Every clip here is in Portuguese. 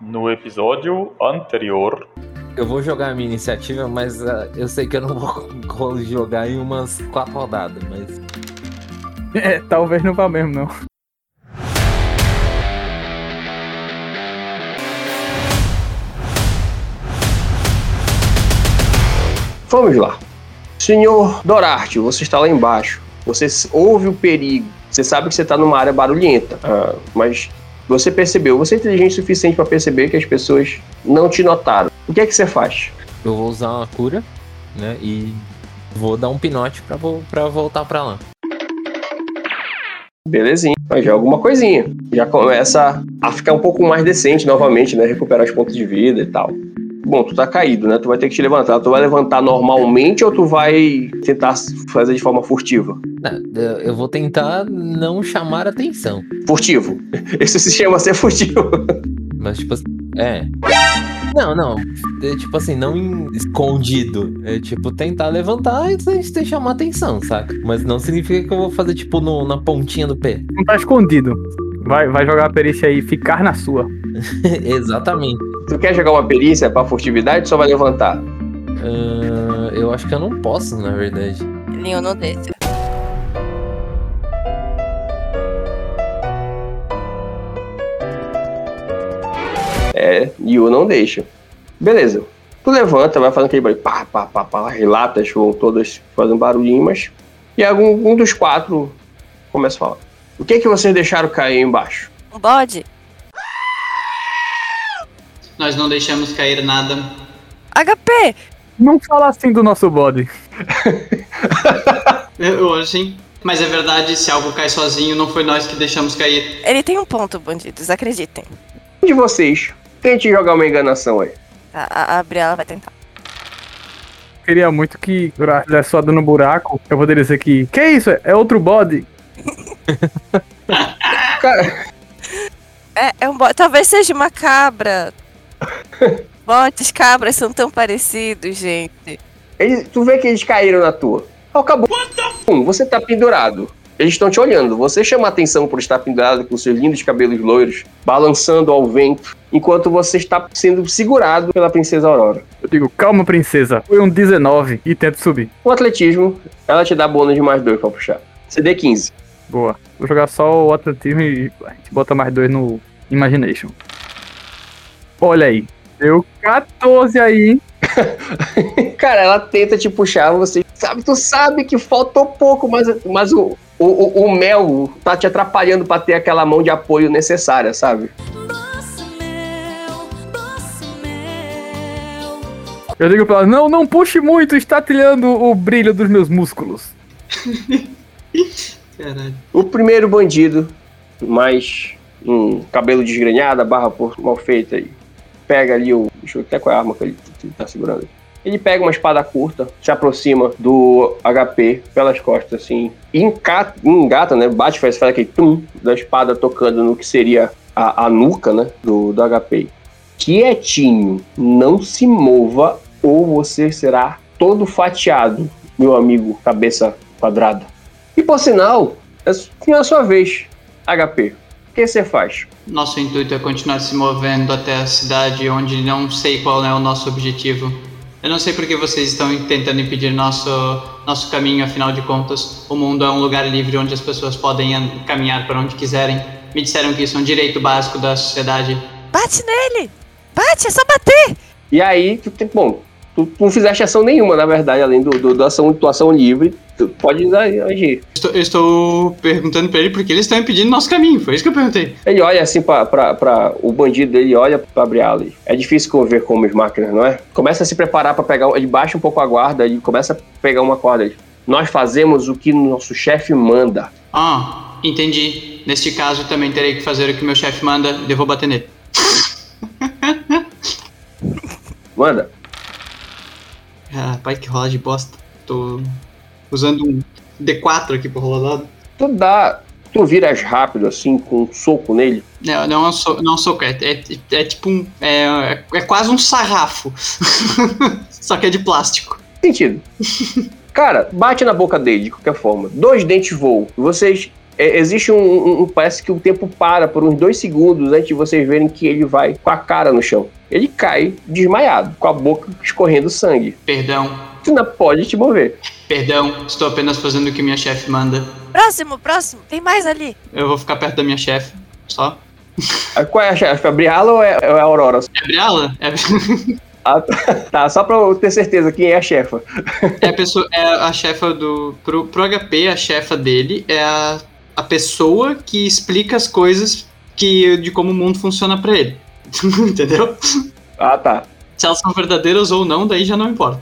No episódio anterior. Eu vou jogar a minha iniciativa, mas uh, eu sei que eu não vou jogar em umas quatro rodadas, mas. É, talvez não vá mesmo, não. Vamos lá. Senhor Dorarte, você está lá embaixo. Você ouve o perigo. Você sabe que você está numa área barulhenta. Ah, mas você percebeu, você é inteligente o suficiente para perceber que as pessoas não te notaram. O que é que você faz? Eu vou usar uma cura, né? E vou dar um pinote para vo voltar para lá. Belezinha. Mas já é alguma coisinha. Já começa a ficar um pouco mais decente novamente, né? Recuperar os pontos de vida e tal. Bom, tu tá caído, né? Tu vai ter que te levantar. Tu vai levantar normalmente ou tu vai tentar fazer de forma furtiva? Eu vou tentar não chamar atenção. Furtivo. Esse se chama ser furtivo. Mas, tipo assim, é. Não, não. É, tipo assim, não escondido. É tipo tentar levantar e sem chamar atenção, saca? Mas não significa que eu vou fazer, tipo, no, na pontinha do pé. Não tá escondido. Vai, vai jogar a perícia aí, ficar na sua. Exatamente. Tu quer jogar uma perícia pra furtividade ou só vai levantar? Uh, eu acho que eu não posso, na verdade. Nenhum não deixa. É, Yu não deixa. Beleza. Tu levanta, vai fazendo aquele barulho, pá, pá, pá, pá, relatas vão todas fazendo barulhinho, mas. E algum um dos quatro começa a falar. O que é que vocês deixaram cair embaixo? Um bode. Nós não deixamos cair nada. HP! Não fala assim do nosso bode. eu, assim. Mas é verdade, se algo cai sozinho, não foi nós que deixamos cair. Ele tem um ponto, bandidos, acreditem. De vocês, tente jogar uma enganação aí. A, a, a Briela vai tentar. Queria muito que é só dando buraco, eu poderia dizer que. Que isso? É outro bode? Cara. É, é um bode. Talvez seja uma cabra. Botes, cabras são tão parecidos, gente. Eles, tu vê que eles caíram na tua. Acabou. Um, você tá pendurado. Eles estão te olhando. Você chama atenção por estar pendurado com seus lindos cabelos loiros, balançando ao vento, enquanto você está sendo segurado pela princesa Aurora. Eu digo, calma, princesa. Foi um 19 e tento subir. O atletismo, ela te dá bônus de mais dois pra puxar. CD 15. Boa. Vou jogar só o atletismo e a gente bota mais dois no Imagination. Olha aí. Deu 14 aí, hein? Cara, ela tenta te puxar, você sabe, tu sabe que faltou pouco, mas, mas o, o, o, mel tá te atrapalhando para ter aquela mão de apoio necessária, sabe? Eu digo pra ela, não, não puxe muito, está trilhando o brilho dos meus músculos. Caralho. O primeiro bandido, mais um cabelo desgrenhado, barra mal feita aí pega ali o. Deixa eu ver até qual é a arma que ele, tá segurando. Ele pega uma espada curta, se aproxima do HP pelas costas, assim, encata, engata, né? Bate, faz, faz aquele tum da espada tocando no que seria a, a nuca, né? Do, do HP. Quietinho, não se mova ou você será todo fatiado, meu amigo cabeça quadrada. E por sinal, é a sua vez, HP. O que você faz? Nosso intuito é continuar se movendo até a cidade onde não sei qual é o nosso objetivo. Eu não sei por que vocês estão tentando impedir nosso, nosso caminho, afinal de contas. O mundo é um lugar livre onde as pessoas podem caminhar para onde quiserem. Me disseram que isso é um direito básico da sociedade. Bate nele! Bate, é só bater! E aí, tu tem, bom, tu, tu não fizeste ação nenhuma, na verdade, além do, do, da ação, tua ação livre pode agir. Estou, eu estou perguntando para ele porque eles estão impedindo nosso caminho. Foi isso que eu perguntei. Ele olha assim para o bandido dele, olha para Briali. É difícil conviver com as máquinas, não é? Começa a se preparar para pegar. Ele baixa um pouco a guarda e começa a pegar uma corda. Nós fazemos o que nosso chefe manda. Ah, entendi. Neste caso, também terei que fazer o que meu chefe manda e eu vou bater nele. Manda. Ah, pai, que rola de bosta. Tô usando um D4 aqui pra rolar dado. Tu dá. Tu viras rápido assim, com um soco nele? Não, não é um soco, não é, um soco é, é, é tipo um. É, é quase um sarrafo. Só que é de plástico. Sentido. Cara, bate na boca dele de qualquer forma. Dois dentes voam. Vocês é, existe um, um- um- Parece que o tempo para por uns dois segundos antes de vocês verem que ele vai com a cara no chão. Ele cai desmaiado, com a boca escorrendo sangue. Perdão, Tu não pode te mover. perdão, estou apenas fazendo o que minha chefe manda. Próximo, próximo. Tem mais ali. Eu vou ficar perto da minha chefe, só. Ah, Qual é a chefe? A Briala ou é, ou é a Aurora? É a Briala? É, Ah, tá, só pra eu ter certeza quem é a chefa. é a pessoa, é a chefa do. Pro, pro HP, a chefa dele é a, a pessoa que explica as coisas que, de como o mundo funciona pra ele. Entendeu? Ah, tá. Se elas são verdadeiras ou não, daí já não importa.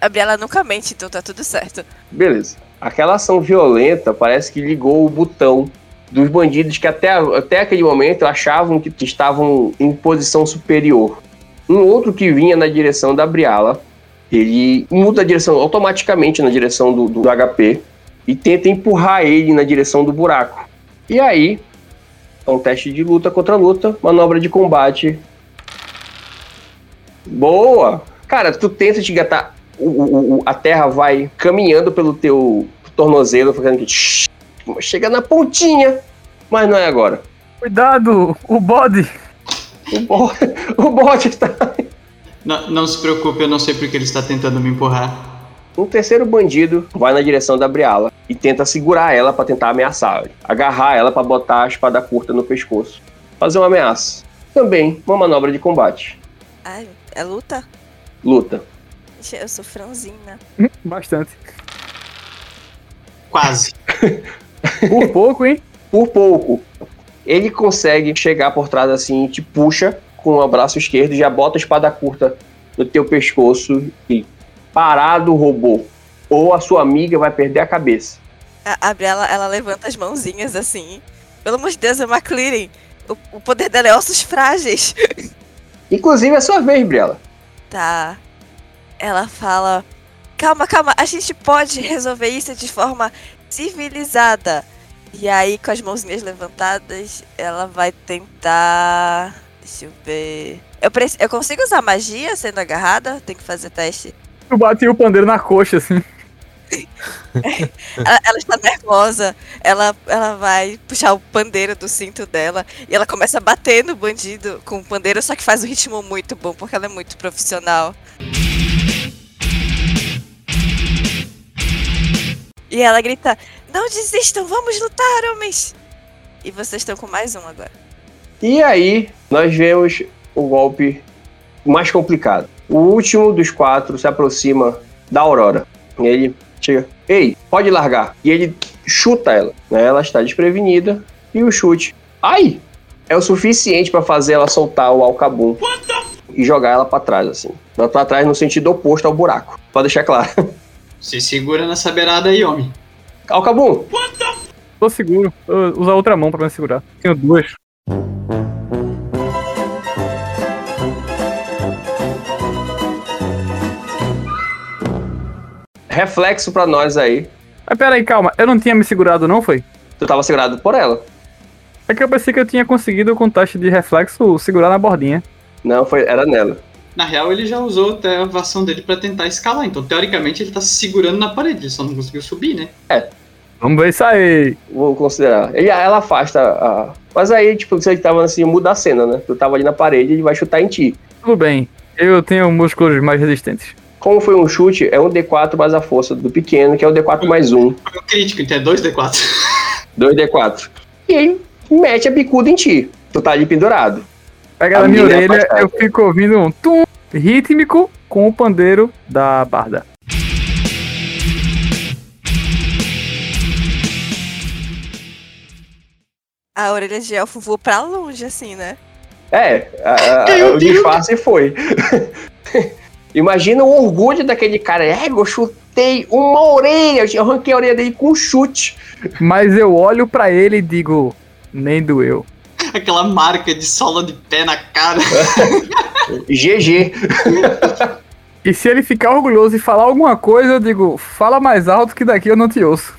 A Briela nunca mente, então tá tudo certo. Beleza. Aquela ação violenta parece que ligou o botão dos bandidos que até, até aquele momento achavam que estavam em posição superior. Um outro que vinha na direção da Briala, ele muda a direção automaticamente na direção do, do HP e tenta empurrar ele na direção do buraco. E aí, é um teste de luta contra luta, manobra de combate. Boa! Cara, tu tenta te gatar. o- o- o- a terra vai caminhando pelo teu tornozelo, fazendo que. Chega na pontinha, mas não é agora. Cuidado, o bode. O, bo o bot está. Não, não se preocupe, eu não sei porque ele está tentando me empurrar. Um terceiro bandido vai na direção da Briala e tenta segurar ela pra tentar ameaçar, agarrar ela pra botar a espada curta no pescoço, fazer uma ameaça. Também uma manobra de combate. Ai, é luta? Luta. Eu sou franzina. Bastante. Quase. Por pouco, hein? Por pouco, ele consegue chegar por trás assim, te puxa com o braço esquerdo e já bota a espada curta no teu pescoço e parado robô. Ou a sua amiga vai perder a cabeça. A, a Briela, ela levanta as mãozinhas assim. Pelo amor de Deus, é uma clearing. O, o poder dela é ossos frágeis. Inclusive é a sua vez, Briela. Tá. Ela fala: Calma, calma, a gente pode resolver isso de forma civilizada. E aí, com as mãozinhas levantadas, ela vai tentar. Deixa eu ver. Eu, preci- eu consigo usar magia sendo agarrada? Tem que fazer teste. Eu bati o pandeiro na coxa, assim. Ela, ela está nervosa. Ela, ela vai puxar o pandeiro do cinto dela. E ela começa a bater no bandido com o pandeiro, só que faz um ritmo muito bom, porque ela é muito profissional. E ela grita: Não desistam, vamos lutar, homens! E vocês estão com mais um agora. E aí, nós vemos o golpe mais complicado. O último dos quatro se aproxima da Aurora. Ele chega, ei, pode largar. E ele chuta ela. né? Ela está desprevenida. E o chute, ai, é o suficiente para fazer ela soltar o alcabum. E jogar ela para trás, assim. Ela Pra trás no sentido oposto ao buraco. Pra deixar claro. Se segura nessa beirada aí, homem. Alcabum, Tô seguro. Vou usar outra mão pra me segurar. Tenho duas. Reflexo pra nós aí. Mas pera aí, calma. Eu não tinha me segurado, não foi? Tu tava segurado por ela. É que eu pensei que eu tinha conseguido com teste de reflexo segurar na bordinha. Não, foi, era nela. Na real, ele já usou até a ação dele pra tentar escalar. Então, teoricamente, ele tá se segurando na parede. Ele só não conseguiu subir, né? Vamos ver isso aí. Vou considerar. Ele, ela afasta a. Mas aí, tipo, você tava assim, muda a cena, né? Tu tava ali na parede, ele vai chutar em ti. Tudo bem. Eu tenho músculos mais resistentes. Como foi um chute, é um D4 mais a força do pequeno, que é o D4 mais um. Foi um crítico, então é 2D4. 2D4. E ele mete a bicuda em ti. Tu tá ali pendurado. Pega A na minha é orelha, eu fico ouvindo um tum rítmico com o pandeiro da barda. A orelha de elfo voa pra longe, assim, né? É, a- a- o disfarce foi. Imagina o orgulho daquele cara. É, eu chutei uma orelha, eu arranquei a orelha dele com um chute. Mas eu olho pra ele e digo, nem doeu. Aquela marca de sola de pé na cara. GG. E se ele ficar orgulhoso e falar alguma coisa, eu digo, fala mais alto que daqui eu não te ouço.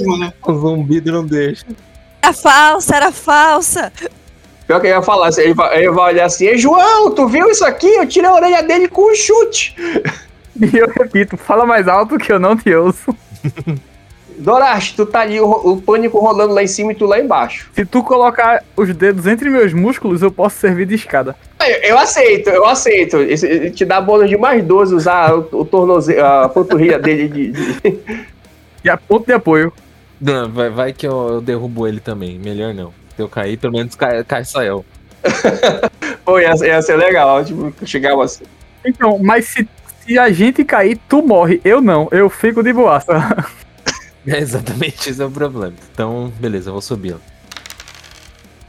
Mesmo, né? O zumbido não deixa. Era falsa, era falsa! Pior que ele vai falar, assim, ele vai, ele vai olhar assim, "Ei, João, tu viu isso aqui? Eu tirei a orelha dele com um chute. E eu repito, fala mais alto que eu não te ouço. Dorashi, tu tá ali, o, o pânico rolando lá em cima e tu lá embaixo. Se tu colocar os dedos entre meus músculos, eu posso servir de escada. Eu, eu aceito, eu aceito. Esse- te dá bônus de mais 12 usar o, o tornozelo, a panturrilha dele de- de, E a ponto de apoio. Não, vai, vai que eu, eu derrubo ele também. Melhor não. Se eu cair, pelo menos cai, cai só eu. Pô, ia, ia ser legal, tipo, chegava assim. Então, mas se, se a gente cair, tu morre. Eu não, eu fico de boaça. É exatamente esse é o problema. Então, beleza, eu vou subir.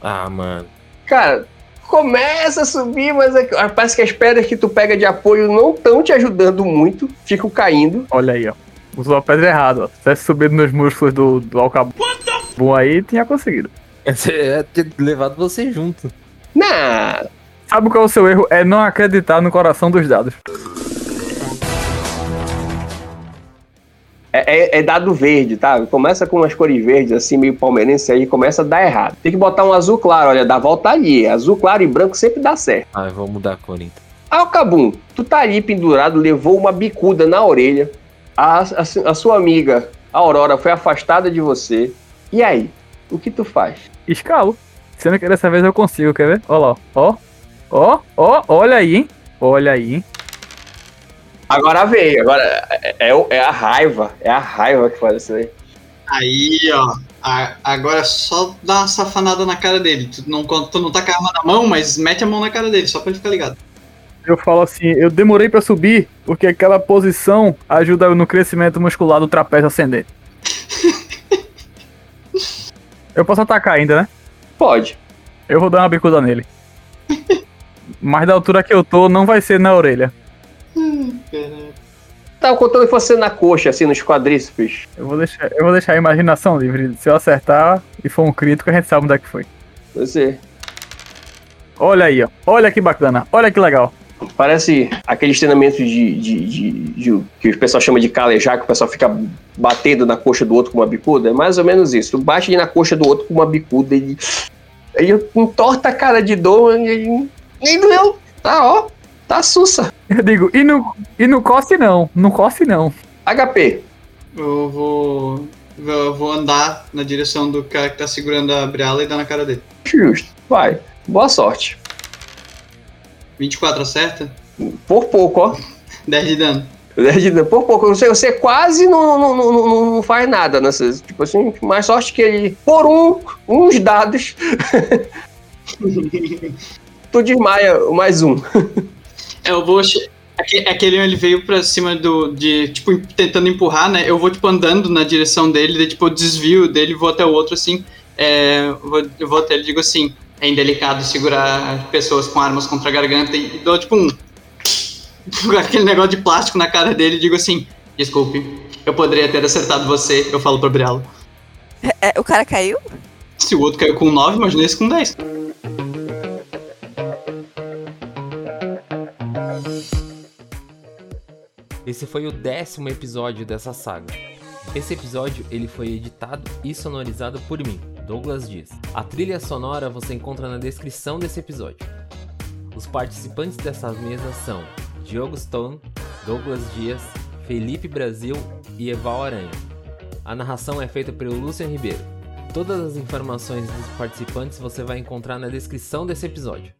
Ah, mano. Cara, começa a subir, mas é parece que as pedras que tu pega de apoio não estão te ajudando muito, ficam caindo. Olha aí, ó. Usou a pedra errada, ó. Se tivesse subido nos músculos do, do alcabum bom aí, tinha conseguido. É ter levado você junto. Nah, Sabe qual é o seu erro? É não acreditar no coração dos dados. é, é- é dado verde, tá? Começa com umas cores verdes, assim, meio palmeirense, aí começa a dar errado. Tem que botar um azul claro, olha, dá volta ali. Azul claro e branco sempre dá certo. Ah, eu vou mudar a cor então. Alcabum, tu tá ali pendurado, levou uma bicuda na orelha. A, a- a sua amiga, a Aurora, foi afastada de você. E aí? O que tu faz? Escalo. Sendo que dessa vez eu consigo, quer ver? Olha lá, ó. Ó, ó, olha aí, hein? Olha aí, hein? Agora veio, agora é, é o- é a raiva, é a raiva que faz isso aí. Aí, ó. a- agora é só dá uma safanada na cara dele. Tu não, tu não tá com a arma na mão, mas mete a mão na cara dele, só pra ele ficar ligado. Eu falo assim, eu demorei pra subir porque aquela posição ajuda no crescimento muscular do trapézio ascendente. eu posso atacar ainda, né? Pode. Eu vou dar uma bicuda nele. Mas da altura que eu tô, não vai ser na orelha. Tava contando que fosse na coxa, assim, nos quadríceps. Eu vou deixar, eu vou deixar a imaginação livre. Se eu acertar e for um crítico, a gente sabe onde é que foi. Você. Olha aí, ó. Olha que bacana. Olha que legal. Parece aqueles treinamentos de, de, de- de- que o pessoal chama de calejar, que o pessoal fica batendo na coxa do outro com uma bicuda. É mais ou menos isso. Tu bate na coxa do outro com uma bicuda e ele entorta a cara de dor e. Nem doeu. Tá, ó. Tá sussa. Eu digo, e no, e no coste não. Não coste não. HP. Eu vou. Eu vou andar na direção do cara que tá segurando a Briala e dar na cara dele. Justo. Vai. Boa sorte. 24 acerta? Por pouco, ó. 10 de dano. Por pouco. Você, você quase não, não, não, não- não faz nada nessas. Tipo assim, mais sorte que ele. Por um, uns dados. tu desmaia mais um. É, eu vou. Aquele ele veio pra cima do. de. Tipo, tentando empurrar, né? Eu vou, tipo, andando na direção dele, daí, tipo, eu desvio dele vou até o outro, assim. É, eu vou, eu vou até ele e digo assim: é indelicado segurar pessoas com armas contra a garganta e, dou, tipo, um. aquele negócio de plástico na cara dele e digo assim: desculpe, eu poderia ter acertado você, eu falo pra Briala. É, o cara caiu? Se o outro caiu com 9, imagina esse com 10. Esse foi o décimo episódio dessa saga. Esse episódio ele foi editado e sonorizado por mim, Douglas Dias. A trilha sonora você encontra na descrição desse episódio. Os participantes dessa mesa são Diogo Stone, Douglas Dias, Felipe Brasil e Eval Aranha. A narração é feita pelo Lucian Ribeiro. Todas as informações dos participantes você vai encontrar na descrição desse episódio.